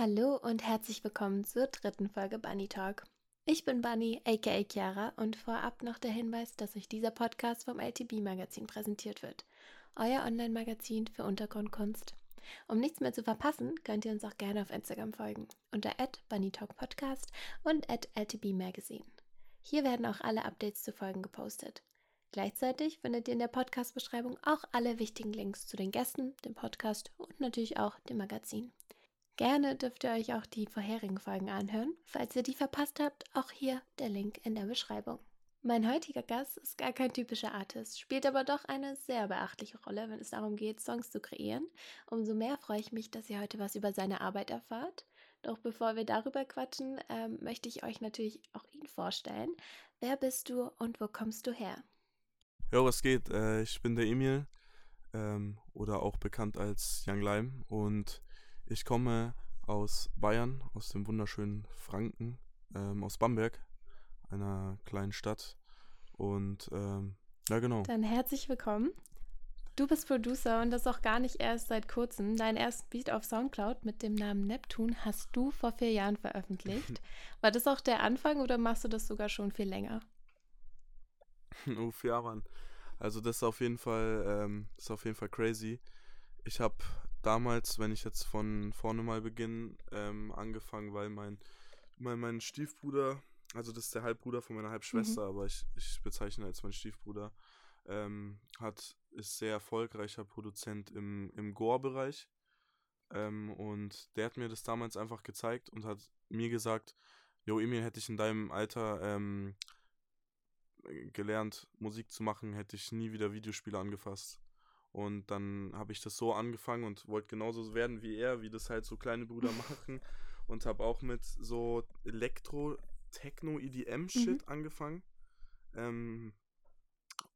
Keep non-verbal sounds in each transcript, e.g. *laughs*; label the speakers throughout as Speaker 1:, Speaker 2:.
Speaker 1: Hallo und herzlich willkommen zur dritten Folge Bunny Talk. Ich bin Bunny, aka Chiara, und vorab noch der Hinweis, dass euch dieser Podcast vom LTB Magazin präsentiert wird. Euer Online-Magazin für Untergrundkunst. Um nichts mehr zu verpassen, könnt ihr uns auch gerne auf Instagram folgen, unter Podcast und LTB Magazine. Hier werden auch alle Updates zu Folgen gepostet. Gleichzeitig findet ihr in der Podcast-Beschreibung auch alle wichtigen Links zu den Gästen, dem Podcast und natürlich auch dem Magazin. Gerne dürft ihr euch auch die vorherigen Folgen anhören. Falls ihr die verpasst habt, auch hier der Link in der Beschreibung. Mein heutiger Gast ist gar kein typischer Artist, spielt aber doch eine sehr beachtliche Rolle, wenn es darum geht, Songs zu kreieren. Umso mehr freue ich mich, dass ihr heute was über seine Arbeit erfahrt. Doch bevor wir darüber quatschen, ähm, möchte ich euch natürlich auch ihn vorstellen. Wer bist du und wo kommst du her?
Speaker 2: Jo, was geht? Äh, ich bin der Emil ähm, oder auch bekannt als Young Lime und ich komme aus Bayern, aus dem wunderschönen Franken, ähm, aus Bamberg, einer kleinen Stadt. Und ähm, ja, genau.
Speaker 1: Dann herzlich willkommen. Du bist Producer und das auch gar nicht erst seit kurzem. Dein ersten Beat auf Soundcloud mit dem Namen Neptun hast du vor vier Jahren veröffentlicht. *laughs* War das auch der Anfang oder machst du das sogar schon viel länger?
Speaker 2: oh, vier Jahre. Also das ist auf jeden Fall, ähm, ist auf jeden Fall crazy. Ich habe damals, wenn ich jetzt von vorne mal beginne, ähm, angefangen, weil mein, mein, mein Stiefbruder, also das ist der Halbbruder von meiner Halbschwester, mhm. aber ich, ich bezeichne als mein Stiefbruder, ähm, hat, ist sehr erfolgreicher Produzent im, im Gore-Bereich. Ähm, und der hat mir das damals einfach gezeigt und hat mir gesagt, Jo, Emil, hätte ich in deinem Alter ähm, gelernt, Musik zu machen, hätte ich nie wieder Videospiele angefasst. Und dann habe ich das so angefangen und wollte genauso werden wie er, wie das halt so kleine Brüder *laughs* machen. Und habe auch mit so Elektro, Techno, EDM-Shit mhm. angefangen. Ähm,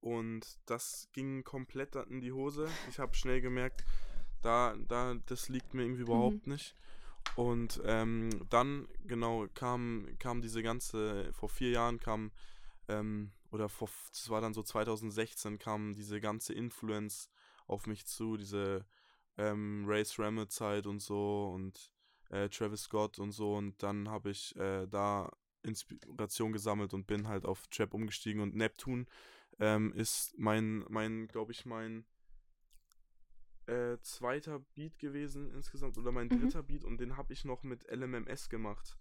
Speaker 2: und das ging komplett in die Hose. Ich habe schnell gemerkt, da, da, das liegt mir irgendwie überhaupt mhm. nicht. Und ähm, dann, genau, kam, kam diese ganze, vor vier Jahren kam, ähm, oder vor, das war dann so 2016, kam diese ganze Influence auf mich zu, diese ähm, Race Rammett Zeit und so und äh, Travis Scott und so und dann habe ich äh, da Inspiration gesammelt und bin halt auf Trap umgestiegen und Neptune ähm, ist mein, mein, glaube ich, mein äh, zweiter Beat gewesen insgesamt oder mein mhm. dritter Beat und den habe ich noch mit LMMS gemacht.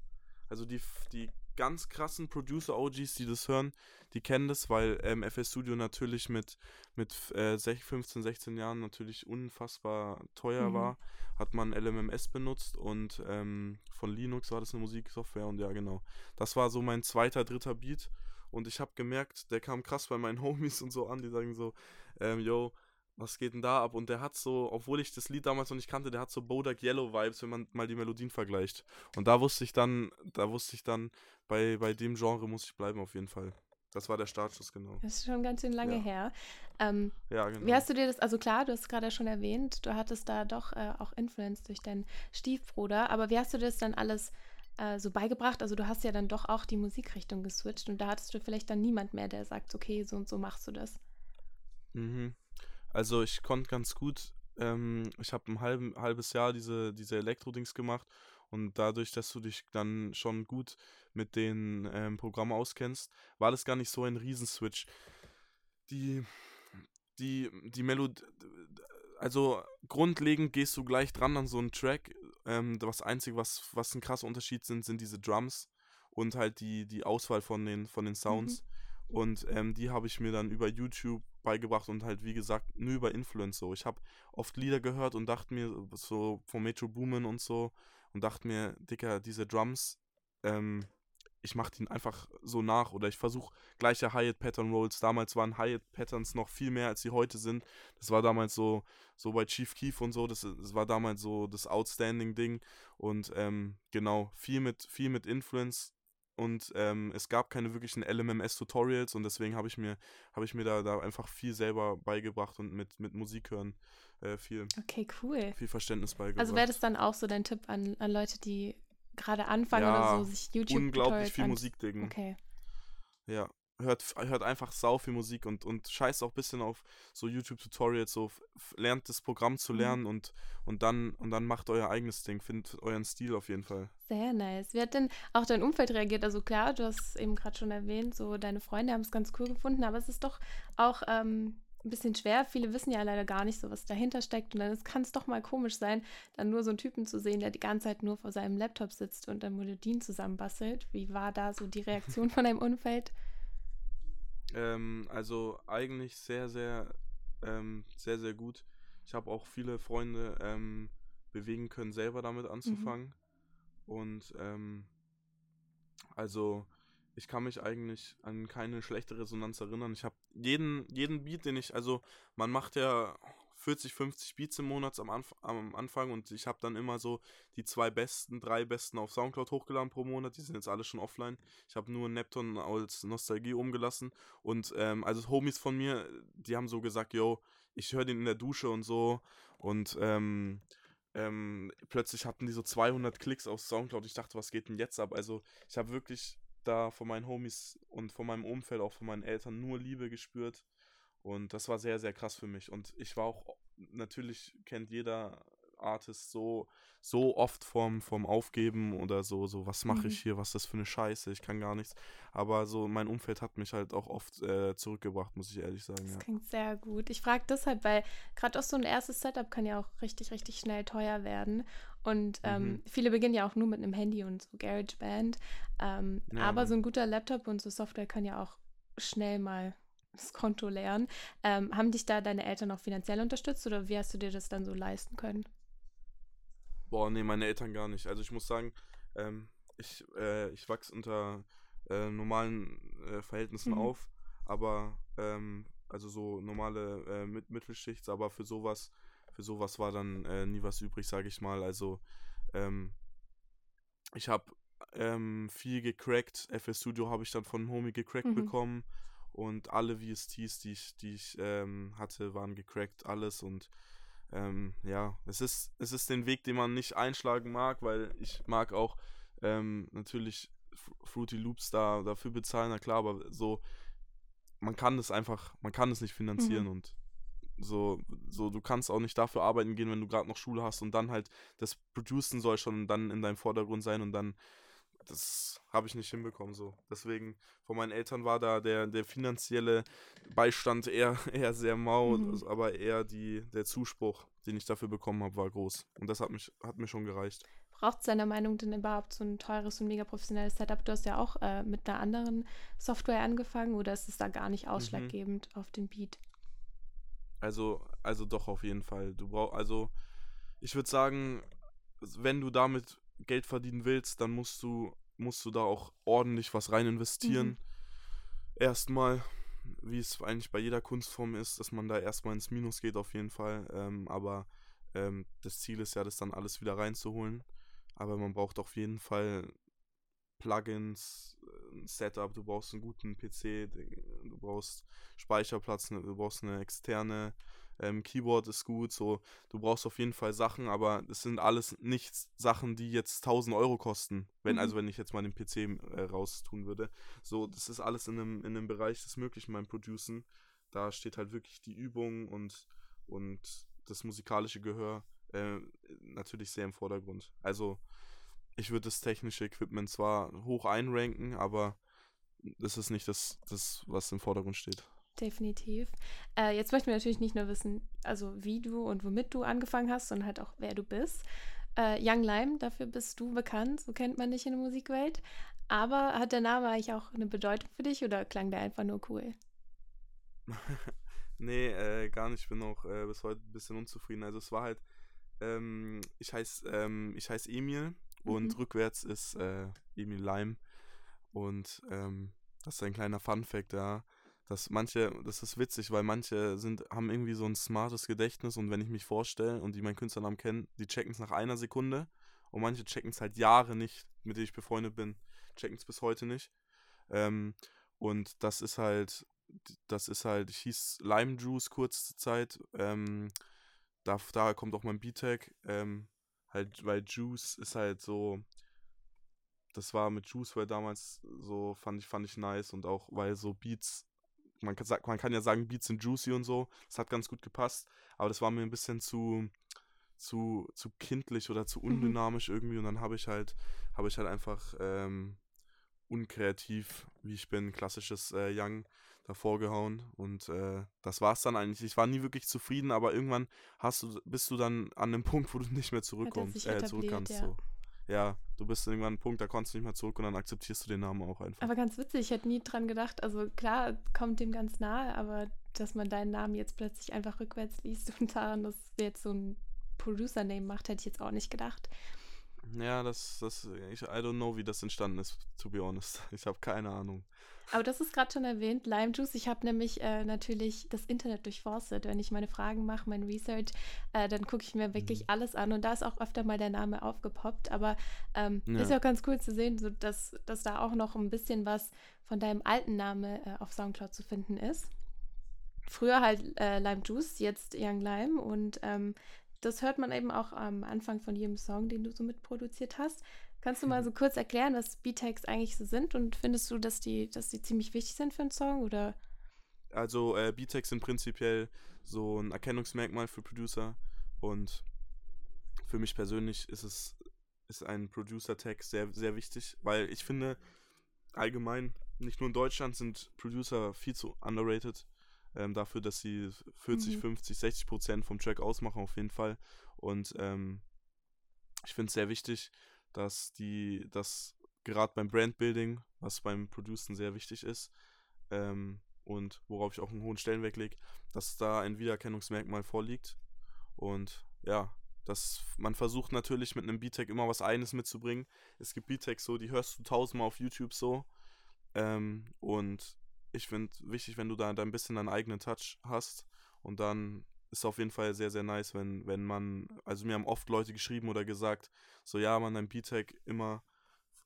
Speaker 2: Also die, die ganz krassen Producer-OGs, die das hören, die kennen das, weil ähm, FS Studio natürlich mit, mit äh, 15, 16 Jahren natürlich unfassbar teuer mhm. war, hat man LMMS benutzt und ähm, von Linux war das eine Musiksoftware und ja genau. Das war so mein zweiter, dritter Beat und ich habe gemerkt, der kam krass bei meinen *laughs* Homies und so an, die sagen so, ähm, yo, was geht denn da ab? Und der hat so, obwohl ich das Lied damals noch nicht kannte, der hat so Bodak Yellow Vibes, wenn man mal die Melodien vergleicht. Und da wusste ich dann, da wusste ich dann, bei, bei dem Genre muss ich bleiben auf jeden Fall. Das war der Startschuss, genau.
Speaker 1: Das ist schon ganz schön lange ja. her. Ähm, ja, genau. Wie hast du dir das, also klar, du hast gerade schon erwähnt, du hattest da doch äh, auch Influence durch deinen Stiefbruder, aber wie hast du das dann alles äh, so beigebracht? Also du hast ja dann doch auch die Musikrichtung geswitcht und da hattest du vielleicht dann niemand mehr, der sagt, okay, so und so machst du das.
Speaker 2: Mhm. Also ich konnte ganz gut, ähm, ich habe ein halb, halbes Jahr diese, diese Elektro-Dings gemacht und dadurch, dass du dich dann schon gut mit den ähm, Programmen auskennst, war das gar nicht so ein Riesenswitch. Die, die, die Melodie, also grundlegend gehst du gleich dran an so einen Track. Ähm, das Einzige, was, was ein krasser Unterschied sind, sind diese Drums und halt die, die Auswahl von den, von den Sounds. Mhm. Und ähm, die habe ich mir dann über YouTube beigebracht und halt, wie gesagt, nur über Influence so. Ich habe oft Lieder gehört und dachte mir, so von Metro Boomin und so, und dachte mir, Dicker, diese Drums, ähm, ich mache die einfach so nach oder ich versuche gleiche Hi-Hat-Pattern-Rolls. Damals waren Hi-Hat-Patterns noch viel mehr, als sie heute sind. Das war damals so, so bei Chief Keef und so, das, das war damals so das Outstanding-Ding. Und ähm, genau, viel mit, viel mit Influence und ähm, es gab keine wirklichen LMMS-Tutorials und deswegen habe ich mir, habe ich mir da, da einfach viel selber beigebracht und mit, mit Musik hören äh, viel,
Speaker 1: okay, cool.
Speaker 2: viel Verständnis beigebracht.
Speaker 1: Also wäre das dann auch so dein Tipp an, an Leute, die gerade anfangen ja, oder so, sich YouTube
Speaker 2: unglaublich viel an Musik diggen.
Speaker 1: Okay.
Speaker 2: Ja, hört, hört einfach sau viel Musik und, und scheißt auch ein bisschen auf so YouTube-Tutorials, so lernt das Programm zu mhm. lernen mhm. und, und, dann, und dann macht euer eigenes Ding, findet euren Stil auf jeden Fall.
Speaker 1: Sehr nice. Wie hat denn auch dein Umfeld reagiert? Also klar, du hast eben gerade schon erwähnt, so deine Freunde haben es ganz cool gefunden, aber es ist doch auch ähm, ein bisschen schwer. Viele wissen ja leider gar nicht so, was dahinter steckt. Und dann kann es doch mal komisch sein, dann nur so einen Typen zu sehen, der die ganze Zeit nur vor seinem Laptop sitzt und dann Melodien zusammenbastelt. Wie war da so die Reaktion von deinem Umfeld?
Speaker 2: Ähm, also eigentlich sehr, sehr, ähm, sehr, sehr gut. Ich habe auch viele Freunde ähm, bewegen können, selber damit mhm. anzufangen. Mhm. Und ähm, also ich kann mich eigentlich an keine schlechte Resonanz erinnern. Ich habe jeden, jeden Beat, den ich, also man macht ja 40, 50 Beats im Monat am, Anf am Anfang und ich habe dann immer so die zwei besten, drei besten auf Soundcloud hochgeladen pro Monat. Die sind jetzt alle schon offline. Ich habe nur Neptun als Nostalgie umgelassen und ähm, also Homies von mir, die haben so gesagt, yo, ich höre den in der Dusche und so und ähm, ähm, plötzlich hatten die so 200 Klicks auf Soundcloud. Ich dachte, was geht denn jetzt ab? Also ich habe wirklich da von meinen Homies und von meinem Umfeld, auch von meinen Eltern nur Liebe gespürt. Und das war sehr, sehr krass für mich. Und ich war auch, natürlich kennt jeder Artist so, so oft vom, vom Aufgeben oder so, so, was mache ich mhm. hier, was ist das für eine Scheiße, ich kann gar nichts. Aber so, mein Umfeld hat mich halt auch oft äh, zurückgebracht, muss ich ehrlich sagen.
Speaker 1: Das
Speaker 2: ja.
Speaker 1: klingt sehr gut. Ich frage deshalb, weil gerade auch so ein erstes Setup kann ja auch richtig, richtig schnell teuer werden. Und ähm, mhm. viele beginnen ja auch nur mit einem Handy und so GarageBand. Ähm, ja, aber so ein guter Laptop und so Software kann ja auch schnell mal das Konto leeren. Ähm, haben dich da deine Eltern auch finanziell unterstützt oder wie hast du dir das dann so leisten können?
Speaker 2: Boah, nee, meine Eltern gar nicht. Also ich muss sagen, ähm, ich, äh, ich wachse unter äh, normalen äh, Verhältnissen mhm. auf, aber ähm, also so normale äh, Mit Mittelschicht, aber für sowas, für sowas war dann äh, nie was übrig, sage ich mal. Also ähm, ich habe ähm, viel gecrackt. FS Studio habe ich dann von Homie gecrackt mhm. bekommen und alle VSTs, die ich, die ich ähm, hatte, waren gecrackt, alles und ähm, ja, es ist, es ist den Weg, den man nicht einschlagen mag, weil ich mag auch ähm, natürlich Fruity Loops da dafür bezahlen, na klar, aber so, man kann das einfach, man kann es nicht finanzieren mhm. und so, so, du kannst auch nicht dafür arbeiten gehen, wenn du gerade noch Schule hast und dann halt das Producen soll schon dann in deinem Vordergrund sein und dann das habe ich nicht hinbekommen so. Deswegen, von meinen Eltern war da der, der finanzielle Beistand eher, *laughs* eher sehr mau, mhm. aber eher die, der Zuspruch, den ich dafür bekommen habe, war groß. Und das hat, mich, hat mir schon gereicht.
Speaker 1: Braucht es deiner Meinung denn überhaupt so ein teures und mega professionelles Setup? Du hast ja auch äh, mit einer anderen Software angefangen oder ist es da gar nicht mhm. ausschlaggebend mhm. auf den Beat?
Speaker 2: Also, also doch auf jeden Fall. Du brauchst, also ich würde sagen, wenn du damit Geld verdienen willst, dann musst du, musst du da auch ordentlich was rein investieren. Mhm. Erstmal, wie es eigentlich bei jeder Kunstform ist, dass man da erstmal ins Minus geht auf jeden Fall. Ähm, aber ähm, das Ziel ist ja, das dann alles wieder reinzuholen. Aber man braucht auf jeden Fall Plugins, ein Setup, du brauchst einen guten PC, du brauchst Speicherplatz, du brauchst eine externe ähm, Keyboard ist gut, so, du brauchst auf jeden Fall Sachen, aber es sind alles nicht Sachen, die jetzt 1000 Euro kosten, wenn, also mhm. also wenn ich jetzt mal den PC äh, raustun würde. So, das ist alles in einem, in einem Bereich des Möglichen beim Producen. Da steht halt wirklich die Übung und, und das musikalische Gehör äh, natürlich sehr im Vordergrund. Also, ich würde das technische Equipment zwar hoch einranken, aber das ist nicht das, das was im Vordergrund steht
Speaker 1: definitiv. Äh, jetzt möchten wir natürlich nicht nur wissen, also wie du und womit du angefangen hast, sondern halt auch, wer du bist. Äh, Young Lime, dafür bist du bekannt, so kennt man dich in der Musikwelt. Aber hat der Name eigentlich auch eine Bedeutung für dich oder klang der einfach nur cool? *laughs*
Speaker 2: nee, äh, gar nicht. Ich bin auch äh, bis heute ein bisschen unzufrieden. Also es war halt, ähm, ich heiße ähm, ich heiß Emil und mhm. rückwärts ist äh, Emil Lime. Und ähm, das ist ein kleiner Fun-Fact, ja dass manche, das ist witzig, weil manche sind, haben irgendwie so ein smartes Gedächtnis und wenn ich mich vorstelle und die meinen Künstlernamen kennen, die checken es nach einer Sekunde und manche checken es halt Jahre nicht, mit denen ich befreundet bin, checken es bis heute nicht. Ähm, und das ist halt, das ist halt, ich hieß Lime Juice kurze Zeit, ähm, da, daher kommt auch mein B-Tag, ähm, halt, weil Juice ist halt so, das war mit Juice weil damals so, fand ich, fand ich nice und auch, weil so Beats, man kann, man kann ja sagen, Beats sind juicy und so, das hat ganz gut gepasst, aber das war mir ein bisschen zu, zu, zu kindlich oder zu mhm. undynamisch mhm. irgendwie und dann habe ich halt, habe ich halt einfach ähm, unkreativ, wie ich bin, klassisches äh, Young davor gehauen und äh, das war's dann eigentlich. Ich war nie wirklich zufrieden, aber irgendwann hast du, bist du dann an dem *laughs* Punkt, wo du nicht mehr zurückkommst, äh, zurück kannst. Ja. So. ja, du bist irgendwann an einem Punkt, da kommst du nicht mehr zurück und dann akzeptierst du den Namen auch einfach.
Speaker 1: Aber ganz witzig, ich hätte nie dran gedacht, also klar, kommt dem ganz nahe, aber dass man deinen Namen jetzt plötzlich einfach rückwärts liest und *laughs* daran, dass jetzt so ein Producer-Name macht, hätte ich jetzt auch nicht gedacht.
Speaker 2: Ja, das, das, ich, I don't know, wie das entstanden ist, to be honest. *laughs* Ich habe keine Ahnung.
Speaker 1: Aber das ist gerade schon erwähnt, Lime Juice. Ich habe nämlich äh, natürlich das Internet durchforstet. Wenn ich meine Fragen mache, mein Research, äh, dann gucke ich mir wirklich mhm. alles an. Und da ist auch öfter mal der Name aufgepoppt. Aber ähm, ja. ist ja auch ganz cool zu sehen, so dass, dass da auch noch ein bisschen was von deinem alten Namen äh, auf Soundcloud zu finden ist. Früher halt äh, Lime Juice, jetzt Young Lime. Und ähm, das hört man eben auch am Anfang von jedem Song, den du so mitproduziert hast. Kannst du mal so kurz erklären, was B-Tags eigentlich so sind und findest du, dass die, dass die ziemlich wichtig sind für einen Song oder?
Speaker 2: Also äh, B-Tags sind prinzipiell so ein Erkennungsmerkmal für Producer und für mich persönlich ist es ist ein Producer-Tag sehr, sehr wichtig, weil ich finde allgemein, nicht nur in Deutschland sind Producer viel zu underrated ähm, dafür, dass sie 40, mhm. 50, 60 Prozent vom Track ausmachen auf jeden Fall und ähm, ich finde es sehr wichtig, dass die, dass gerade beim Brandbuilding, was beim Producen sehr wichtig ist, ähm, und worauf ich auch einen hohen Stellenwert lege, dass da ein Wiedererkennungsmerkmal vorliegt. Und ja, dass man versucht natürlich mit einem B-Tech immer was Eines mitzubringen. Es gibt B-Techs so, die hörst du tausendmal auf YouTube so. Ähm, und ich finde wichtig, wenn du da, da ein bisschen deinen eigenen Touch hast und dann ist auf jeden Fall sehr, sehr nice, wenn, wenn man, also mir haben oft Leute geschrieben oder gesagt, so ja, man, dein B-Tag immer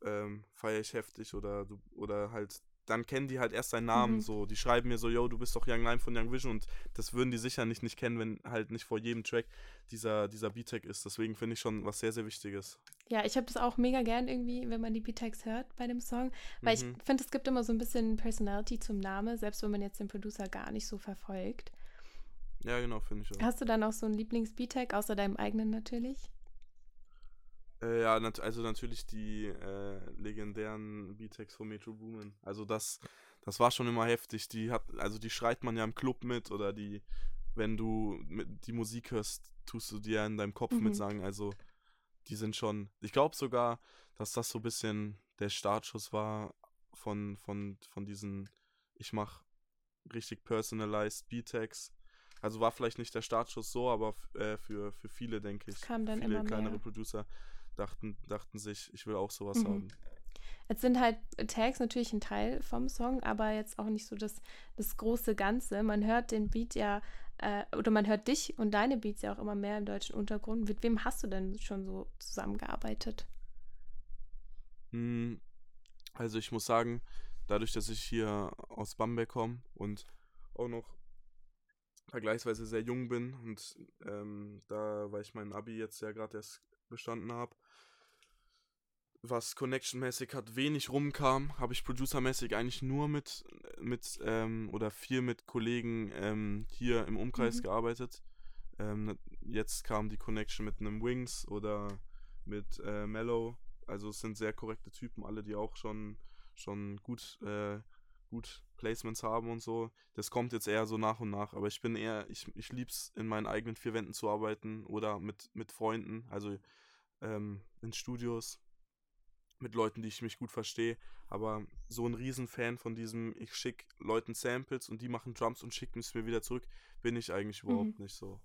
Speaker 2: ähm, feiere ich heftig oder du, oder halt, dann kennen die halt erst seinen Namen, mhm. so, die schreiben mir so, yo, du bist doch Young Lime von Young Vision und das würden die sicher nicht, nicht kennen, wenn halt nicht vor jedem Track dieser, dieser B-Tag ist. Deswegen finde ich schon was sehr, sehr Wichtiges.
Speaker 1: Ja, ich habe das auch mega gern irgendwie, wenn man die B-Tags hört bei dem Song, weil mhm. ich finde, es gibt immer so ein bisschen Personality zum Namen, selbst wenn man jetzt den Producer gar nicht so verfolgt.
Speaker 2: Ja, genau, finde ich auch.
Speaker 1: Hast du dann auch so einen Lieblings-B-Tag, außer deinem eigenen natürlich?
Speaker 2: Äh, ja, nat also natürlich die äh, legendären B-Tags von Metro Boomin. Also das, das war schon immer heftig. Die hat, also die schreit man ja im Club mit oder die, wenn du die Musik hörst, tust du dir in deinem Kopf mhm. mitsagen. Also die sind schon. Ich glaube sogar, dass das so ein bisschen der Startschuss war von, von, von diesen, ich mach richtig personalized B-Tags also war vielleicht nicht der Startschuss so, aber äh, für, für viele, denke ich,
Speaker 1: Kam dann
Speaker 2: viele kleinere. Producer dachten, dachten sich, ich will auch sowas mhm. haben.
Speaker 1: Jetzt sind halt Tags natürlich ein Teil vom Song, aber jetzt auch nicht so das, das große Ganze. Man hört den Beat ja, äh, oder man hört dich und deine Beats ja auch immer mehr im deutschen Untergrund. Mit wem hast du denn schon so zusammengearbeitet?
Speaker 2: Hm, also ich muss sagen, dadurch, dass ich hier aus Bamberg komme und auch noch vergleichsweise sehr jung bin und ähm, da, weil ich mein Abi jetzt ja gerade erst bestanden habe, was Connection-mäßig hat wenig rumkam, habe ich Producer-mäßig eigentlich nur mit, mit ähm, oder viel mit Kollegen ähm, hier im Umkreis mhm. gearbeitet. Ähm, jetzt kam die Connection mit einem Wings oder mit äh, Mellow. Also es sind sehr korrekte Typen, alle, die auch schon, schon gut, äh, gut Placements haben und so. Das kommt jetzt eher so nach und nach, aber ich bin eher, ich, ich lieb's in meinen eigenen vier Wänden zu arbeiten oder mit, mit Freunden, also ähm, in Studios, mit Leuten, die ich mich gut verstehe. Aber so ein Riesenfan von diesem, ich schicke Leuten Samples und die machen Drums und schicken es mir wieder zurück, bin ich eigentlich überhaupt mhm. nicht so.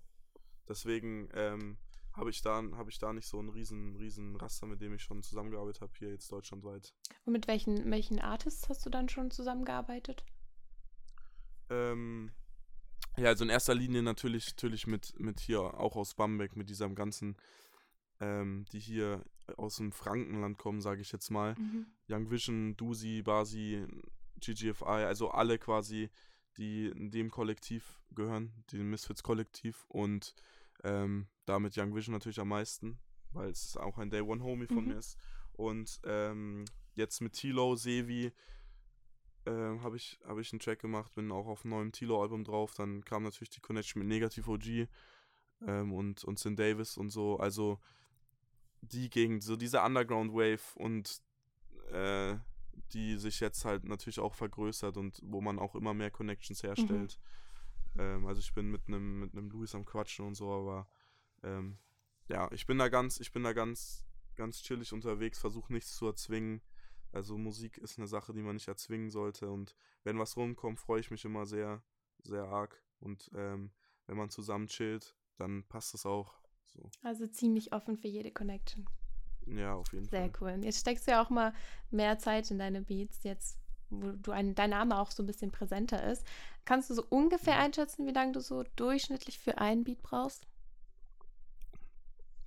Speaker 2: Deswegen ähm, habe ich, da, hab ich da nicht so einen riesen, riesen Raster, mit dem ich schon zusammengearbeitet habe, hier jetzt deutschlandweit.
Speaker 1: Und mit welchen, welchen Artists hast du dann schon zusammengearbeitet?
Speaker 2: Ähm, ja, also in erster Linie natürlich, natürlich mit, mit hier auch aus Bamberg, mit diesem ganzen, ähm, die hier aus dem Frankenland kommen, sage ich jetzt mal. Mhm. Young Vision, Dusi, Basi, GGFI, also alle quasi, die in dem Kollektiv gehören, dem Misfits-Kollektiv und ähm, damit Young Vision natürlich am meisten, weil es auch ein Day One Homie von mhm. mir ist. Und ähm, jetzt mit Tilo, Sevi, äh, habe ich, hab ich einen Track gemacht, bin auch auf einem neuen Tilo-Album drauf. Dann kam natürlich die Connection mit Negative OG ähm, und, und Sin Davis und so. Also die Gegend, so diese Underground-Wave und äh, die sich jetzt halt natürlich auch vergrößert und wo man auch immer mehr Connections herstellt. Mhm. Ähm, also ich bin mit einem mit einem Louis am Quatschen und so, aber ähm, ja, ich bin da ganz, ich bin da ganz, ganz chillig unterwegs, versuche nichts zu erzwingen. Also Musik ist eine Sache, die man nicht erzwingen sollte. Und wenn was rumkommt, freue ich mich immer sehr, sehr arg. Und ähm, wenn man zusammen chillt, dann passt es auch. So.
Speaker 1: Also ziemlich offen für jede Connection.
Speaker 2: Ja, auf jeden
Speaker 1: Sehr Fall. Sehr cool. Jetzt steckst du ja auch mal mehr Zeit in deine Beats, jetzt wo du ein, dein Name auch so ein bisschen präsenter ist. Kannst du so ungefähr einschätzen, wie lange du so durchschnittlich für einen Beat brauchst?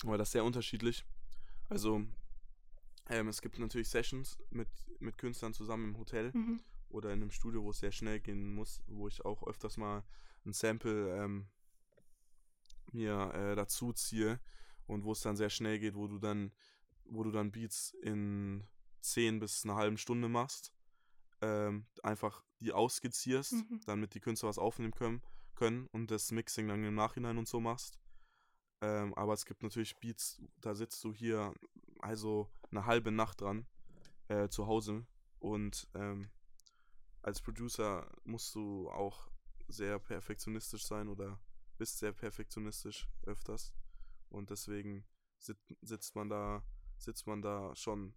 Speaker 2: Aber das sehr unterschiedlich. Also ähm, es gibt natürlich Sessions mit, mit Künstlern zusammen im Hotel mhm. oder in einem Studio, wo es sehr schnell gehen muss, wo ich auch öfters mal ein Sample ähm, mir äh, dazu ziehe und wo es dann sehr schnell geht, wo du dann, wo du dann Beats in 10 bis einer halben Stunde machst, ähm, einfach die ausskizzierst, mhm. damit die Künstler was aufnehmen können, können und das Mixing dann im Nachhinein und so machst. Ähm, aber es gibt natürlich Beats, da sitzt du hier also eine halbe Nacht dran äh, zu Hause und ähm, als Producer musst du auch sehr perfektionistisch sein oder bist sehr perfektionistisch öfters und deswegen sit sitzt man da sitzt man da schon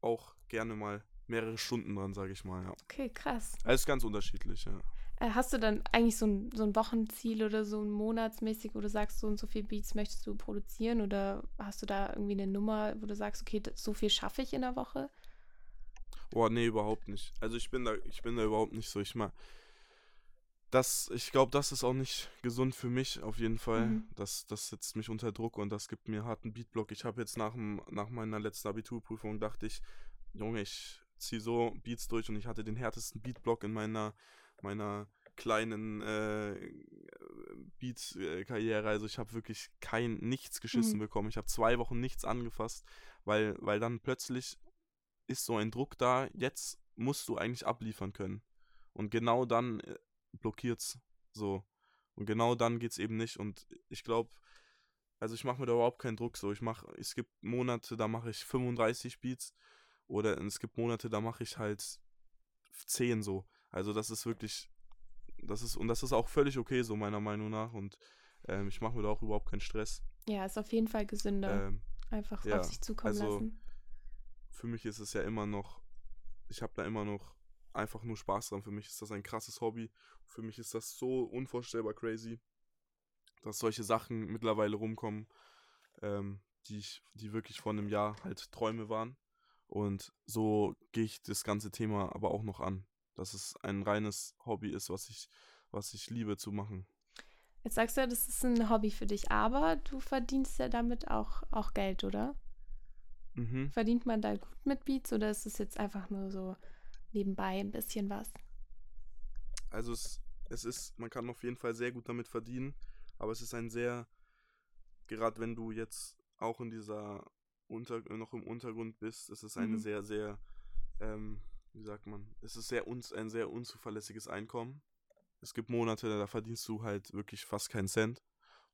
Speaker 2: auch gerne mal mehrere Stunden dran, sage ich mal. Ja.
Speaker 1: Okay, krass.
Speaker 2: Alles ganz unterschiedlich, ja.
Speaker 1: Äh, hast du dann eigentlich so ein, so ein Wochenziel oder so ein monatsmäßig, wo du sagst, so und so viel Beats möchtest du produzieren? Oder hast du da irgendwie eine Nummer, wo du sagst, okay, so viel schaffe ich in der Woche?
Speaker 2: Boah, nee, überhaupt nicht. Also ich bin da, ich bin da überhaupt nicht so. Ich mal, das, ich glaube, das ist auch nicht gesund für mich, auf jeden Fall. Mhm. Das, das setzt mich unter Druck und das gibt mir harten Beatblock. Ich habe jetzt nach, dem, nach meiner letzten Abiturprüfung dachte ich, Junge, ich ziehe so Beats durch und ich hatte den härtesten Beatblock in meiner meiner kleinen äh, Beat-Karriere. Also ich habe wirklich kein nichts geschissen mhm. bekommen. Ich habe zwei Wochen nichts angefasst, weil, weil dann plötzlich ist so ein Druck da, jetzt musst du eigentlich abliefern können. Und genau dann äh, blockiert's so. Und genau dann geht's eben nicht. Und ich glaube, also ich mache mir da überhaupt keinen Druck so. Ich mache, es gibt Monate, da mache ich 35 Beats oder es gibt Monate, da mache ich halt 10 so. Also das ist wirklich, das ist, und das ist auch völlig okay so meiner Meinung nach und ähm, ich mache mir da auch überhaupt keinen Stress.
Speaker 1: Ja, ist auf jeden Fall gesünder. Ähm, Einfach ja, auf sich zukommen also, lassen.
Speaker 2: Für mich ist es ja immer noch, ich habe da immer noch einfach nur Spaß dran. Für mich ist das ein krasses Hobby. Für mich ist das so unvorstellbar crazy, dass solche Sachen mittlerweile rumkommen, ähm, die ich, die wirklich vor einem Jahr halt Träume waren. Und so gehe ich das ganze Thema aber auch noch an dass es ein reines Hobby ist, was ich, was ich liebe zu machen.
Speaker 1: Jetzt sagst du ja, das ist ein Hobby für dich, aber du verdienst ja damit auch, auch Geld, oder? Mhm. Verdient man da gut mit Beats oder ist es jetzt einfach nur so nebenbei ein bisschen was?
Speaker 2: Also es, es ist, man kann auf jeden Fall sehr gut damit verdienen, aber es ist ein sehr, gerade wenn du jetzt auch in dieser unter, noch im Untergrund bist, es ist eine mhm. sehr, sehr ähm, wie sagt man, es ist sehr uns, ein sehr unzuverlässiges Einkommen. Es gibt Monate, da verdienst du halt wirklich fast keinen Cent.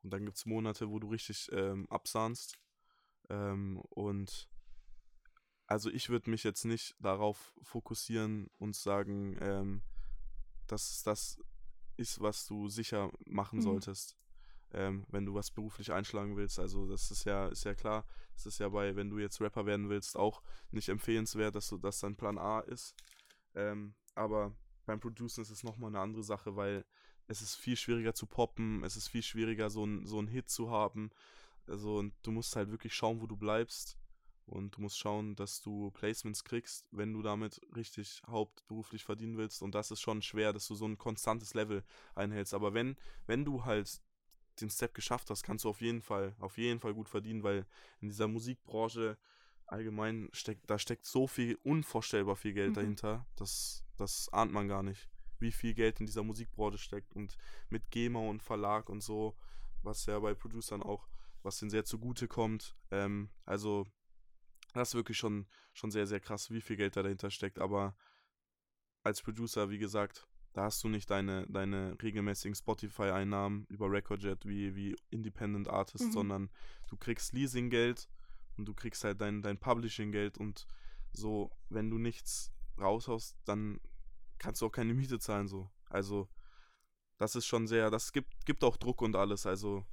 Speaker 2: Und dann gibt es Monate, wo du richtig ähm, absahnst. Ähm, und also ich würde mich jetzt nicht darauf fokussieren und sagen, ähm, dass das ist, was du sicher machen mhm. solltest ähm, wenn du was beruflich einschlagen willst. Also das ist ja, ist ja klar. Das ist ja bei, wenn du jetzt Rapper werden willst, auch nicht empfehlenswert, dass du das dein Plan A ist. Ähm, aber beim Producen ist es nochmal eine andere Sache, weil es ist viel schwieriger zu poppen, es ist viel schwieriger, so einen so Hit zu haben. Also und du musst halt wirklich schauen, wo du bleibst. Und du musst schauen, dass du Placements kriegst, wenn du damit richtig hauptberuflich verdienen willst. Und das ist schon schwer, dass du so ein konstantes Level einhältst. Aber wenn, wenn du halt den Step geschafft hast, kannst du auf jeden Fall, auf jeden Fall gut verdienen, weil in dieser Musikbranche allgemein steckt, da steckt so viel, unvorstellbar viel Geld mhm. dahinter, das, das ahnt man gar nicht, wie viel Geld in dieser Musikbranche steckt und mit GEMA und Verlag und so, was ja bei Producern auch, was denen sehr zugute kommt. Ähm, also das ist wirklich schon, schon sehr, sehr krass, wie viel Geld da dahinter steckt. Aber als Producer, wie gesagt, da hast du nicht deine, deine regelmäßigen Spotify-Einnahmen über Recordjet wie, wie Independent Artist, mhm. sondern du kriegst Leasing-Geld und du kriegst halt dein, dein Publishing-Geld und so, wenn du nichts raushaust, dann kannst du auch keine Miete zahlen, so. Also, das ist schon sehr, das gibt, gibt auch Druck und alles, also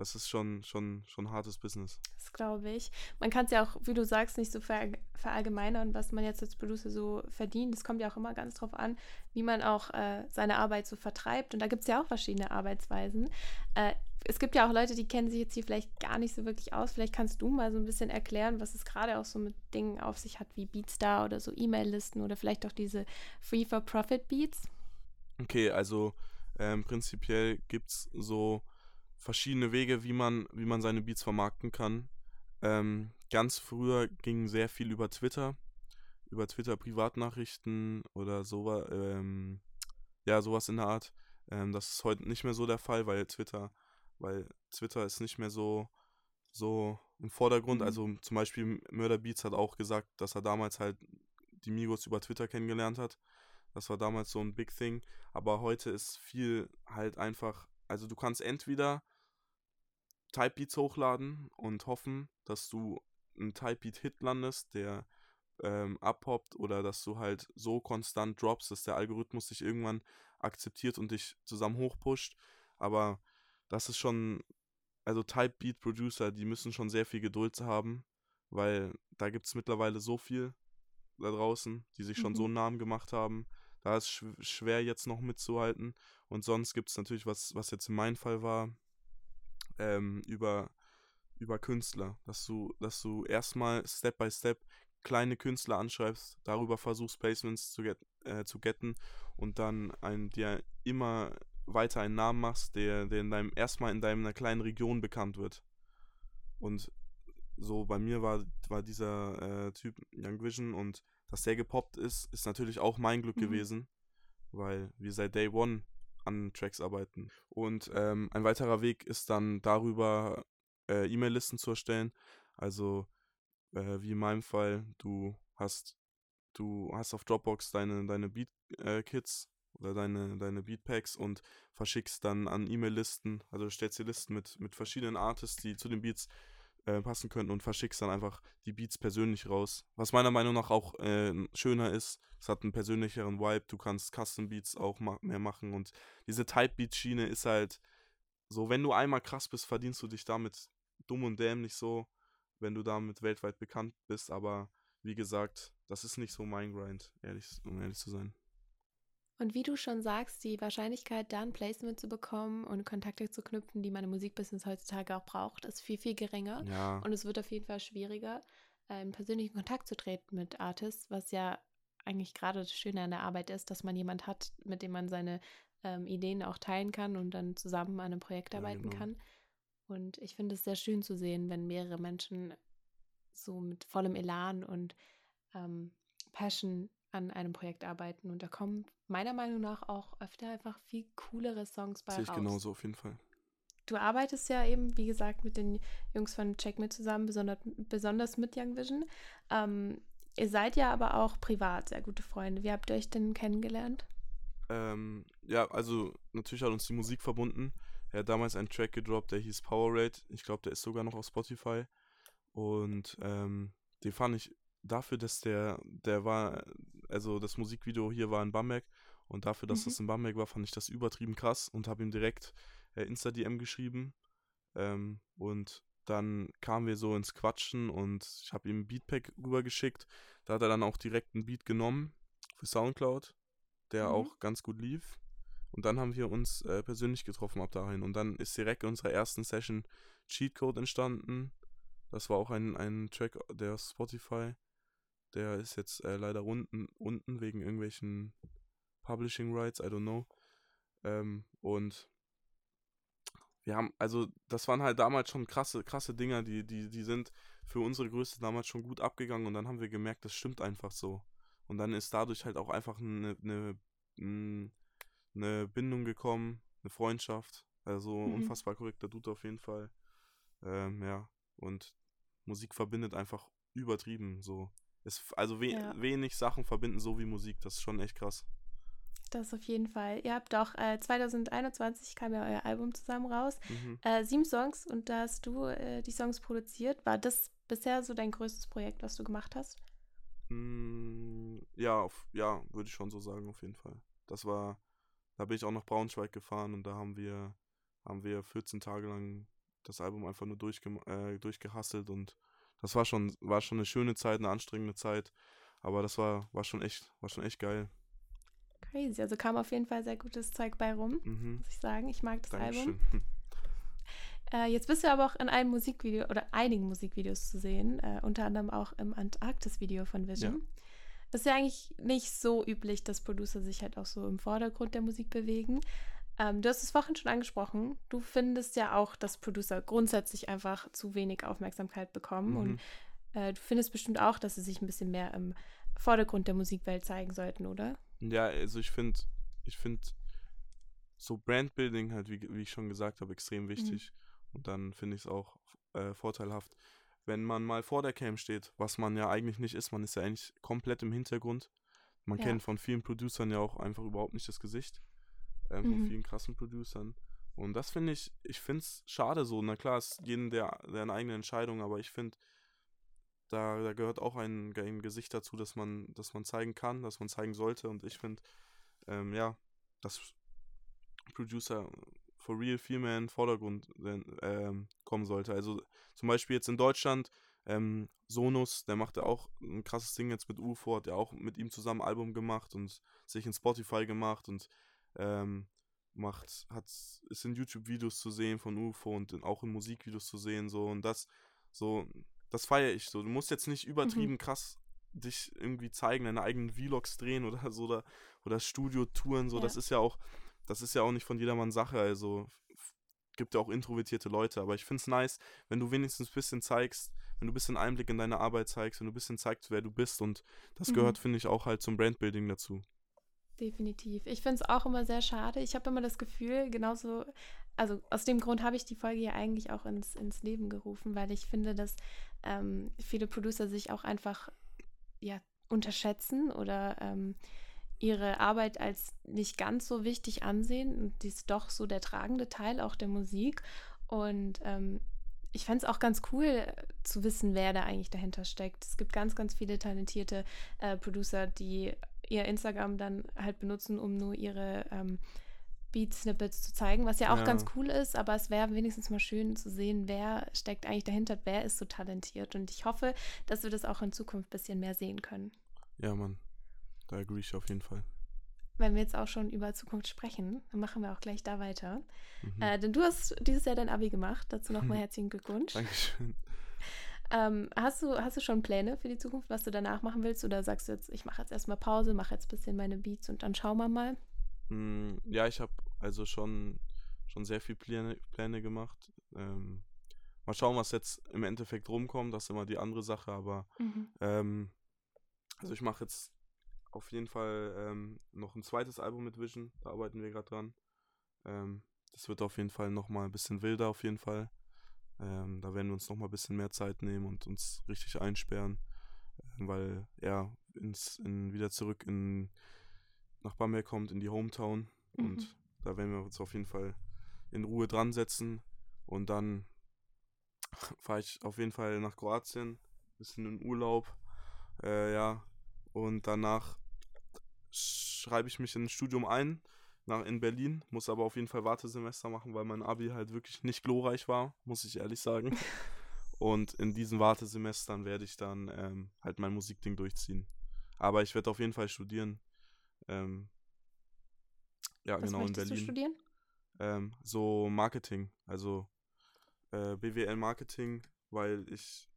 Speaker 2: das ist schon, schon, schon hartes Business.
Speaker 1: Das glaube ich. Man kann es ja auch, wie du sagst, nicht so verallgemeinern, was man jetzt als Producer so verdient. Es kommt ja auch immer ganz drauf an, wie man auch äh, seine Arbeit so vertreibt. Und da gibt es ja auch verschiedene Arbeitsweisen. Äh, es gibt ja auch Leute, die kennen sich jetzt hier vielleicht gar nicht so wirklich aus. Vielleicht kannst du mal so ein bisschen erklären, was es gerade auch so mit Dingen auf sich hat, wie Beatstar oder so E-Mail-Listen oder vielleicht auch diese Free-for-Profit-Beats.
Speaker 2: Okay, also ähm, prinzipiell gibt es so verschiedene Wege, wie man, wie man seine Beats vermarkten kann. Ähm, ganz früher ging sehr viel über Twitter, über Twitter Privatnachrichten oder so, ähm, ja, sowas in der Art. Ähm, das ist heute nicht mehr so der Fall, weil Twitter, weil Twitter ist nicht mehr so, so im Vordergrund. Mhm. Also zum Beispiel Murder Beats hat auch gesagt, dass er damals halt die Migos über Twitter kennengelernt hat. Das war damals so ein Big Thing. Aber heute ist viel halt einfach, also du kannst entweder Typebeats hochladen und hoffen, dass du einen Typebeat-Hit landest, der ähm, abhoppt oder dass du halt so konstant droppst, dass der Algorithmus dich irgendwann akzeptiert und dich zusammen hochpusht. Aber das ist schon, also Typebeat-Producer, die müssen schon sehr viel Geduld haben, weil da gibt es mittlerweile so viel da draußen, die sich schon mhm. so einen Namen gemacht haben. Da ist sch schwer jetzt noch mitzuhalten. Und sonst gibt es natürlich, was, was jetzt in meinem Fall war, ähm, über, über Künstler, dass du, dass du erstmal Step by Step kleine Künstler anschreibst, darüber versuchst Placements zu, get, äh, zu getten und dann ein, dir immer weiter einen Namen machst, der, der in deinem, erstmal in deiner kleinen Region bekannt wird. Und so bei mir war, war dieser äh, Typ Young Vision und dass der gepoppt ist, ist natürlich auch mein Glück mhm. gewesen, weil wir seit Day One an Tracks arbeiten. Und ähm, ein weiterer Weg ist dann darüber äh, E-Mail-Listen zu erstellen. Also äh, wie in meinem Fall, du hast du hast auf Dropbox deine deine Beat-Kits äh, oder deine deine Beatpacks und verschickst dann an E-Mail-Listen, also stellst dir Listen mit mit verschiedenen Artists, die zu den Beats äh, passen könnten und verschickst dann einfach die Beats persönlich raus. Was meiner Meinung nach auch äh, schöner ist. Es hat einen persönlicheren Vibe. Du kannst Custom Beats auch ma mehr machen. Und diese Type Beat Schiene ist halt so, wenn du einmal krass bist, verdienst du dich damit dumm und dämlich so, wenn du damit weltweit bekannt bist. Aber wie gesagt, das ist nicht so mein Grind, ehrlich, um ehrlich zu sein.
Speaker 1: Und wie du schon sagst, die Wahrscheinlichkeit, da ein Placement zu bekommen und Kontakte zu knüpfen, die man im Musikbusiness heutzutage auch braucht, ist viel, viel geringer. Ja. Und es wird auf jeden Fall schwieriger, in persönlichen Kontakt zu treten mit Artists, was ja eigentlich gerade das Schöne an der Arbeit ist, dass man jemand hat, mit dem man seine ähm, Ideen auch teilen kann und dann zusammen an einem Projekt arbeiten ja, genau. kann. Und ich finde es sehr schön zu sehen, wenn mehrere Menschen so mit vollem Elan und ähm, Passion an einem Projekt arbeiten. Und da kommen meiner Meinung nach auch öfter einfach viel coolere Songs bei Sehe ich raus.
Speaker 2: genauso auf jeden Fall.
Speaker 1: Du arbeitest ja eben, wie gesagt, mit den Jungs von Check Me zusammen, besonders, besonders mit Young Vision. Ähm, ihr seid ja aber auch privat sehr gute Freunde. Wie habt ihr euch denn kennengelernt?
Speaker 2: Ähm, ja, also natürlich hat uns die Musik verbunden. Er hat damals einen Track gedroppt, der hieß Powerade. Ich glaube, der ist sogar noch auf Spotify. Und ähm, den fand ich dafür, dass der, der war, also das Musikvideo hier war in Bamberg und dafür, dass mhm. das in Bamberg war, fand ich das übertrieben krass und habe ihm direkt äh, Insta-DM geschrieben. Ähm, und dann kamen wir so ins Quatschen und ich habe ihm ein Beatpack rübergeschickt. Da hat er dann auch direkt einen Beat genommen für Soundcloud, der mhm. auch ganz gut lief. Und dann haben wir uns äh, persönlich getroffen ab dahin. Und dann ist direkt in unserer ersten Session Cheatcode entstanden. Das war auch ein, ein Track der Spotify. Der ist jetzt äh, leider unten, unten wegen irgendwelchen Publishing Rights, I don't know. Ähm, und wir haben, also das waren halt damals schon krasse, krasse Dinger, die, die, die sind für unsere Größe damals schon gut abgegangen und dann haben wir gemerkt, das stimmt einfach so. Und dann ist dadurch halt auch einfach eine, eine, eine Bindung gekommen, eine Freundschaft. Also mhm. unfassbar korrekter Dude auf jeden Fall. Ähm, ja, und Musik verbindet einfach übertrieben. So. Es, also we
Speaker 1: Ja.
Speaker 2: wenig Sachen verbinden so wie Musik. Das ist schon echt krass.
Speaker 1: Das auf jeden Fall. Ihr habt auch äh, 2021 kam ja euer Album zusammen raus.
Speaker 2: Mhm.
Speaker 1: Äh, sieben Songs und da hast du äh, die Songs produziert. War das bisher so dein größtes Projekt, was du gemacht hast?
Speaker 2: Mm, ja, auf, ja, würde ich schon so sagen, auf jeden Fall. Das war, da bin ich auch nach Braunschweig gefahren und da haben wir, haben wir 14 Tage lang das Album einfach nur durchge äh, durchgehasselt und das war schon, war schon eine schöne Zeit, eine anstrengende Zeit. Aber das war, war schon echt, war schon echt geil.
Speaker 1: Crazy. Also kam auf jeden Fall sehr gutes Zeug bei rum,
Speaker 2: Mhm.
Speaker 1: muss ich sagen. Ich mag das Album.
Speaker 2: Dankeschön. *laughs*
Speaker 1: Äh, jetzt bist du aber auch in einem Musikvideo oder einigen Musikvideos zu sehen, äh, unter anderem auch im Antarktis-Video von Vision. Das ist ja eigentlich nicht so üblich, dass Producer sich halt auch so im Vordergrund der Musik bewegen. Ähm, du hast es vorhin schon angesprochen. Du findest ja auch, dass Producer grundsätzlich einfach zu wenig Aufmerksamkeit bekommen.
Speaker 2: Mhm.
Speaker 1: Und äh, du findest bestimmt auch, dass sie sich ein bisschen mehr im Vordergrund der Musikwelt zeigen sollten, oder?
Speaker 2: Ja, also ich finde, ich finde so Brandbuilding halt, wie, wie ich schon gesagt habe, extrem wichtig. Und dann finde ich es auch äh, vorteilhaft, wenn man mal vor der Cam steht, was man ja eigentlich nicht ist. Man ist ja eigentlich komplett im Hintergrund. Man
Speaker 1: Ja.
Speaker 2: kennt von vielen Producern ja auch einfach überhaupt nicht das Gesicht. Ähm, Von
Speaker 1: Mhm.
Speaker 2: vielen krassen Producern. Und das finde ich, ich finde es schade so. Na klar, ist jedem der, der eigene Entscheidung, aber ich finde, da, da gehört auch ein, ein Gesicht dazu, dass man, dass man zeigen kann, dass man zeigen sollte. Und ich finde, ähm, ja, dass Producer for real viel mehr in den Vordergrund äh, ähm, kommen sollte. Also zum Beispiel jetzt in Deutschland, ähm, Sonus, der macht ja auch ein krasses Ding jetzt mit UFO, hat ja auch mit ihm zusammen ein Album gemacht und sich in Spotify gemacht und ähm, macht, hat, ist in YouTube-Videos zu sehen von UFO und in, auch in Musikvideos zu sehen, so und das, so, das feiere ich so. Du musst jetzt nicht übertrieben krass dich irgendwie zeigen, deine eigenen Vlogs drehen oder so oder, oder Studio-Touren, so,
Speaker 1: Ja.
Speaker 2: das ist ja auch, das ist ja auch nicht von jedermanns Sache, also gibt ja auch introvertierte Leute, aber ich finde es nice, wenn du wenigstens ein bisschen zeigst, wenn du ein bisschen Einblick in deine Arbeit zeigst, wenn du ein bisschen zeigst, wer du bist und das
Speaker 1: Mhm.
Speaker 2: gehört, finde ich, auch halt zum Brandbuilding dazu.
Speaker 1: Definitiv. Ich finde es auch immer sehr schade. Ich habe immer das Gefühl, genauso, also aus dem Grund habe ich die Folge ja eigentlich auch ins, ins Leben gerufen, weil ich finde, dass ähm, viele Producer sich auch einfach ja, unterschätzen oder ähm, ihre Arbeit als nicht ganz so wichtig ansehen. Und die ist doch so der tragende Teil auch der Musik. Und ähm, ich fände es auch ganz cool äh, zu wissen, wer da eigentlich dahinter steckt. Es gibt ganz, ganz viele talentierte äh, Producer, die ihr Instagram dann halt benutzen, um nur ihre ähm, Beat-Snippets zu zeigen, was ja auch
Speaker 2: Ja.
Speaker 1: ganz cool ist, aber es wäre wenigstens mal schön zu sehen, wer steckt eigentlich dahinter, wer ist so talentiert. Und ich hoffe, dass wir das auch in Zukunft ein bisschen mehr sehen können.
Speaker 2: Ja, Mann, da agree ich auf jeden Fall.
Speaker 1: Wenn wir jetzt auch schon über Zukunft sprechen, dann machen wir auch gleich da weiter.
Speaker 2: Mhm.
Speaker 1: Äh, denn du hast dieses Jahr dein Abi gemacht. Dazu nochmal *laughs* herzlichen Glückwunsch.
Speaker 2: Dankeschön.
Speaker 1: Ähm, hast, du, hast du schon Pläne für die Zukunft, was du danach machen willst? Oder sagst du jetzt, ich mache jetzt erstmal Pause, mache jetzt ein bisschen meine Beats und dann schauen wir mal?
Speaker 2: Mm, Ja, ich habe also schon, schon sehr viel Pläne, Pläne gemacht. Ähm, mal schauen, was jetzt im Endeffekt rumkommt. Das ist immer die andere Sache, aber ähm, also ich mache jetzt auf jeden Fall ähm, noch ein zweites Album mit Vision. Da arbeiten wir gerade dran. Ähm, das wird auf jeden Fall nochmal ein bisschen wilder, auf jeden Fall. Ähm, da werden wir uns nochmal ein bisschen mehr Zeit nehmen und uns richtig einsperren. Ähm, weil er ins, in, wieder zurück in, nach Bamberg kommt, in die Hometown.
Speaker 1: Mhm.
Speaker 2: Und da werden wir uns auf jeden Fall in Ruhe dran setzen. Und dann *laughs* fahre ich auf jeden Fall nach Kroatien, bisschen in Urlaub. Äh, ja. Und danach schreibe ich mich in ein Studium ein, nach, in Berlin. Muss aber auf jeden Fall Wartesemester machen, weil mein Abi halt wirklich nicht glorreich war, muss ich ehrlich sagen. *laughs* Und in diesen Wartesemestern werde ich dann ähm, halt mein Musikding durchziehen. Aber ich werde auf jeden Fall studieren. Ähm, ja,
Speaker 1: was
Speaker 2: genau in
Speaker 1: möchtest du
Speaker 2: Berlin
Speaker 1: studieren?
Speaker 2: ähm, so Marketing, also äh, BWL Marketing, weil ich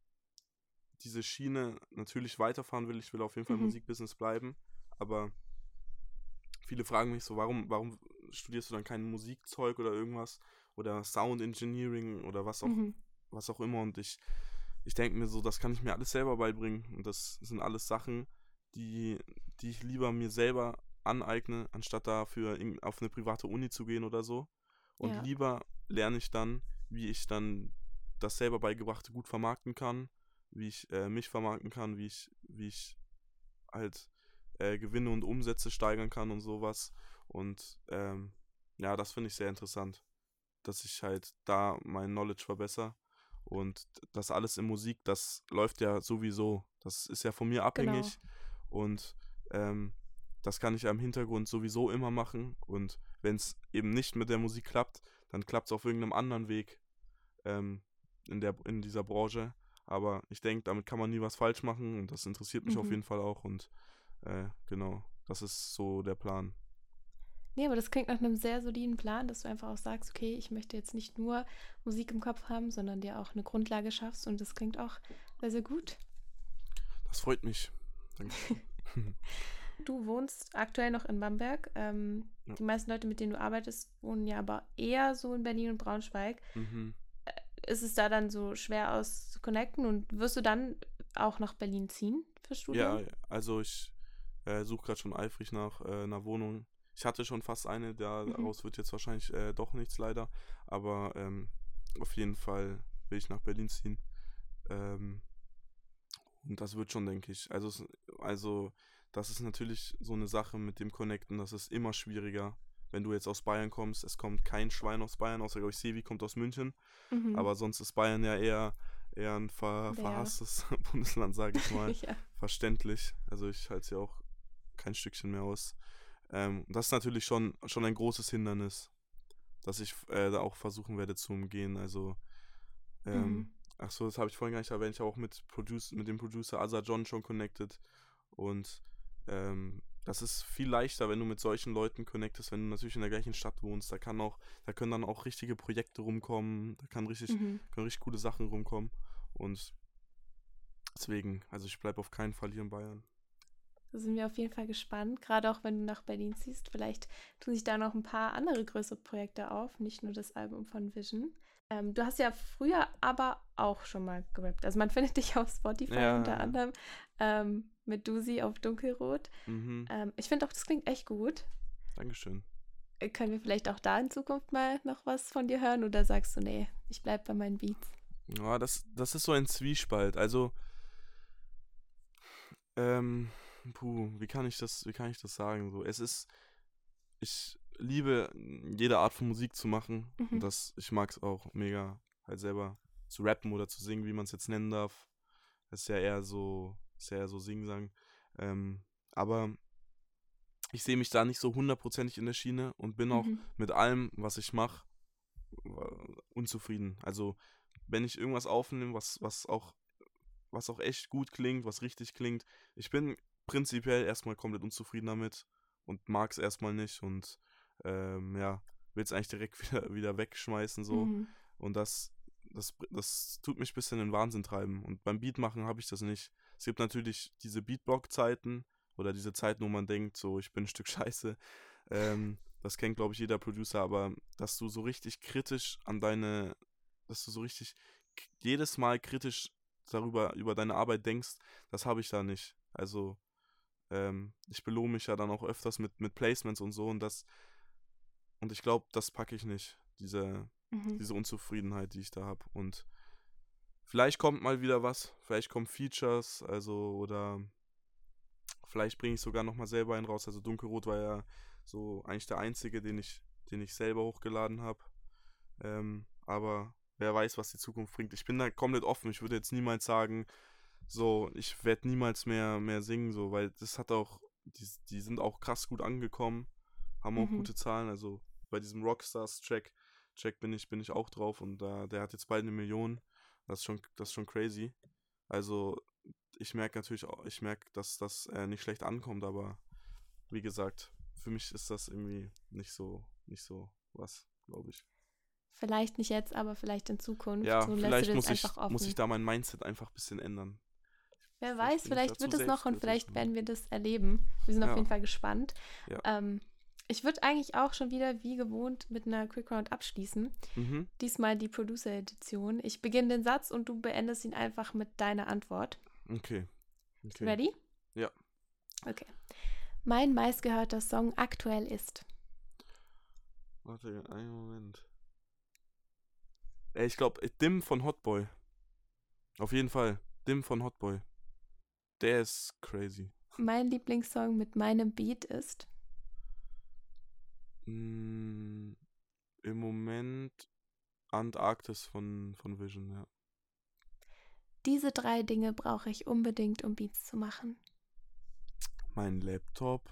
Speaker 2: diese Schiene natürlich weiterfahren will. Ich will auf jeden Fall
Speaker 1: Mhm.
Speaker 2: Musikbusiness bleiben, aber viele fragen mich so, warum, warum studierst du dann kein Musikzeug oder irgendwas oder Sound Engineering oder was auch,
Speaker 1: Mhm.
Speaker 2: was auch immer und ich, ich denke mir so, das kann ich mir alles selber beibringen und das sind alles Sachen, die, die ich lieber mir selber aneigne, anstatt dafür auf eine private Uni zu gehen oder so. Und
Speaker 1: Ja.
Speaker 2: lieber lerne ich dann, wie ich dann das selber beigebrachte gut vermarkten kann, wie ich äh, mich vermarkten kann, wie ich, wie ich halt äh, Gewinne und Umsätze steigern kann und sowas. Und ähm, ja, das finde ich sehr interessant, dass ich halt da mein Knowledge verbessere. Und das alles in Musik, das läuft ja sowieso. Das ist ja von mir abhängig. Genau. Und ähm, das kann ich ja im Hintergrund sowieso immer machen. Und wenn es eben nicht mit der Musik klappt, dann klappt es auf irgendeinem anderen Weg ähm, in, der, in dieser Branche. Aber ich denke, damit kann man nie was falsch machen und das interessiert mich mhm. auf jeden Fall auch. Und äh, genau, das ist so der Plan.
Speaker 1: Nee, aber das klingt nach einem sehr soliden Plan, dass du einfach auch sagst, okay, ich möchte jetzt nicht nur Musik im Kopf haben, sondern dir auch eine Grundlage schaffst und das klingt auch sehr, sehr gut.
Speaker 2: Das freut mich. Danke. *laughs* *laughs*
Speaker 1: du wohnst aktuell noch in Bamberg. Ähm, ja. Die meisten Leute, mit denen du arbeitest, wohnen ja aber eher so in Berlin und Braunschweig. Mhm. Äh, ist es da dann so schwer aus zu connecten und wirst du dann auch nach Berlin ziehen für Studium?
Speaker 2: Ja, also ich äh, suche gerade schon eifrig nach äh, einer Wohnung ich hatte schon fast eine, daraus mhm. wird jetzt wahrscheinlich äh, doch nichts leider. Aber ähm, auf jeden Fall will ich nach Berlin ziehen. Ähm, und das wird schon, denke ich. Also, also, das ist natürlich so eine Sache mit dem Connecten, das ist immer schwieriger. Wenn du jetzt aus Bayern kommst, es kommt kein Schwein aus Bayern, außer, glaube ich, Sevi kommt aus München. Mhm. Aber sonst ist Bayern ja eher, eher ein ver, verhasstes *laughs* Bundesland, sage ich *laughs* mal. ja. Verständlich. Also, ich halte es ja auch kein Stückchen mehr aus. Ähm, das ist natürlich schon, schon ein großes Hindernis, das ich äh, da auch versuchen werde zu umgehen. Also, ähm, mhm. ach so, das habe ich vorhin gar nicht erwähnt. Ich habe auch mit, Produce, mit dem Producer Asa John schon connected. Und ähm, das ist viel leichter, wenn du mit solchen Leuten connectest, wenn du natürlich in der gleichen Stadt wohnst. Da kann auch, da können dann auch richtige Projekte rumkommen, da kann richtig, mhm. können richtig coole Sachen rumkommen. Und deswegen, also ich bleibe auf keinen Fall hier in Bayern.
Speaker 1: Da sind wir auf jeden Fall gespannt, gerade auch wenn du nach Berlin ziehst. Vielleicht tun sich da noch ein paar andere größere Projekte auf, nicht nur das Album von Vision. Ähm, du hast ja früher aber auch schon mal gerappt. Also man *laughs* findet dich auf Spotify ja. unter anderem ähm, mit Dusi auf Dunkelrot. Mhm. Ähm, ich finde auch, das klingt echt gut.
Speaker 2: Dankeschön.
Speaker 1: Äh, können wir vielleicht auch da in Zukunft mal noch was von dir hören oder sagst du, nee, ich bleib bei meinen Beats?
Speaker 2: Ja, das, das ist so ein Zwiespalt. Also, ähm, puh, wie kann ich das, wie kann ich das sagen? So, es ist, ich liebe jede Art von Musik zu machen. Mhm. Und das, ich mag es auch mega, halt selber zu rappen oder zu singen, wie man es jetzt nennen darf. Das ist ja eher so, ist ja eher so Singsang. Ähm, aber ich sehe mich da nicht so hundertprozentig in der Schiene und bin auch mhm. mit allem, was ich mache, unzufrieden. Also, wenn ich irgendwas aufnehme, was, was auch was auch echt gut klingt, was richtig klingt. Ich bin prinzipiell erstmal komplett unzufrieden damit und mag es erstmal nicht und ähm, ja, will es eigentlich direkt *laughs* wieder, wieder wegschmeißen so. Mhm. Und das, das, das tut mich ein bisschen in den Wahnsinn treiben. Und beim Beatmachen habe ich das nicht. Es gibt natürlich diese Beatblock-Zeiten oder diese Zeiten, wo man denkt, so, ich bin ein Stück *laughs* Scheiße. Ähm, das kennt, glaube ich, jeder Producer, aber dass du so richtig kritisch an deine, dass du so richtig jedes Mal kritisch darüber, über deine Arbeit denkst, das habe ich da nicht. Also, ähm, ich belohne mich ja dann auch öfters mit, mit Placements und so und das, und ich glaube, das packe ich nicht, diese, mhm. diese Unzufriedenheit, die ich da habe. Und vielleicht kommt mal wieder was, vielleicht kommen Features, also, oder vielleicht bringe ich sogar nochmal selber einen raus. Also Dunkelrot war ja so eigentlich der einzige, den ich, den ich selber hochgeladen habe. Ähm, aber wer weiß, was die Zukunft bringt. Ich bin da komplett offen. Ich würde jetzt niemals sagen, so, ich werde niemals mehr, mehr singen, so, weil das hat auch, die, die sind auch krass gut angekommen, haben auch mhm. gute Zahlen, also bei diesem Rockstars-Track Track bin ich, bin ich auch drauf und da, der hat jetzt bald eine Million. Das ist schon, das ist schon crazy. Also, ich merke natürlich auch, ich merke, dass das äh, nicht schlecht ankommt, aber wie gesagt, für mich ist das irgendwie nicht so, nicht so was, glaube ich.
Speaker 1: Vielleicht nicht jetzt, aber vielleicht in Zukunft.
Speaker 2: Ja, so vielleicht muss ich, muss ich da mein Mindset einfach ein bisschen ändern.
Speaker 1: Wer weiß, vielleicht wird es noch und vielleicht werden wir das erleben. Wir sind ja. auf jeden Fall gespannt. Ja. Ähm, ich würde eigentlich auch schon wieder wie gewohnt mit einer Quick Round abschließen. Mhm. Diesmal die Producer-Edition. Ich beginne den Satz und du beendest ihn einfach mit deiner Antwort.
Speaker 2: Okay. okay.
Speaker 1: Ready?
Speaker 2: Ja.
Speaker 1: Okay. Mein meistgehörter Song aktuell ist.
Speaker 2: Warte, einen Moment. Ich glaube, Dim von Hotboy. Auf jeden Fall. Dim von Hotboy. Der ist crazy.
Speaker 1: Mein Lieblingssong mit meinem Beat ist.
Speaker 2: Mm, Im Moment Antarktis von, von Vision, ja.
Speaker 1: Diese drei Dinge brauche ich unbedingt, um Beats zu machen.
Speaker 2: Mein Laptop,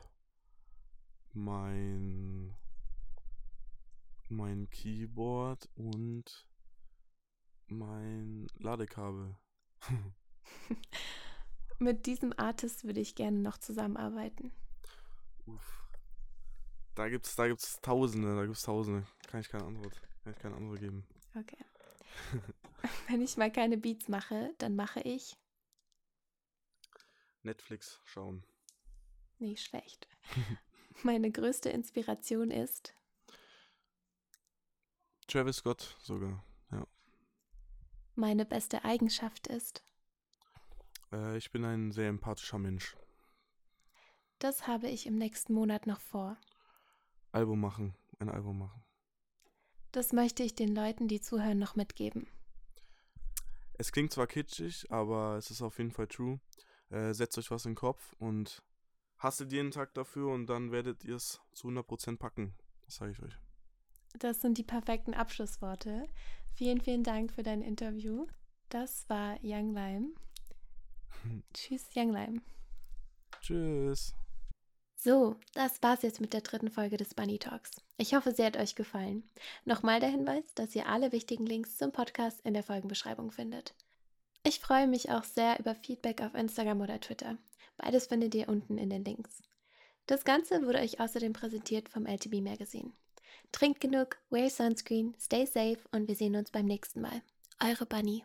Speaker 2: mein mein Keyboard und mein Ladekabel. *laughs* *laughs*
Speaker 1: Mit diesem Artist würde ich gerne noch zusammenarbeiten.
Speaker 2: Uff. Da gibt's, da gibt's Tausende, da gibt's Tausende. Kann ich keine Antwort, kann ich keine Antwort geben.
Speaker 1: Okay. *laughs* Wenn ich mal keine Beats mache, dann mache ich.
Speaker 2: Netflix schauen.
Speaker 1: Nicht schlecht. *laughs* Meine größte Inspiration ist.
Speaker 2: Travis Scott sogar, ja.
Speaker 1: Meine beste Eigenschaft ist.
Speaker 2: Äh, ich bin ein sehr empathischer Mensch.
Speaker 1: Das habe ich im nächsten Monat noch vor.
Speaker 2: Album machen, ein Album machen.
Speaker 1: Das möchte ich den Leuten, die zuhören, noch mitgeben.
Speaker 2: Es klingt zwar kitschig, aber es ist auf jeden Fall true. Äh, setzt euch was in den Kopf und hasselt jeden Tag dafür und dann werdet ihr es zu 100% packen. Das sage ich euch.
Speaker 1: Das sind die perfekten Abschlussworte. Vielen, vielen Dank für dein Interview. Das war Young Lime. *laughs* Tschüss, Young Lime.
Speaker 2: Tschüss.
Speaker 1: So, das war's jetzt mit der dritten Folge des Bunny Talks. Ich hoffe, sie hat euch gefallen. Nochmal der Hinweis, dass ihr alle wichtigen Links zum Podcast in der Folgenbeschreibung findet. Ich freue mich auch sehr über Feedback auf Instagram oder Twitter. Beides findet ihr unten in den Links. Das Ganze wurde euch außerdem präsentiert vom LTB Magazine. Trinkt genug, wear sunscreen, stay safe und wir sehen uns beim nächsten Mal. Eure Bunny.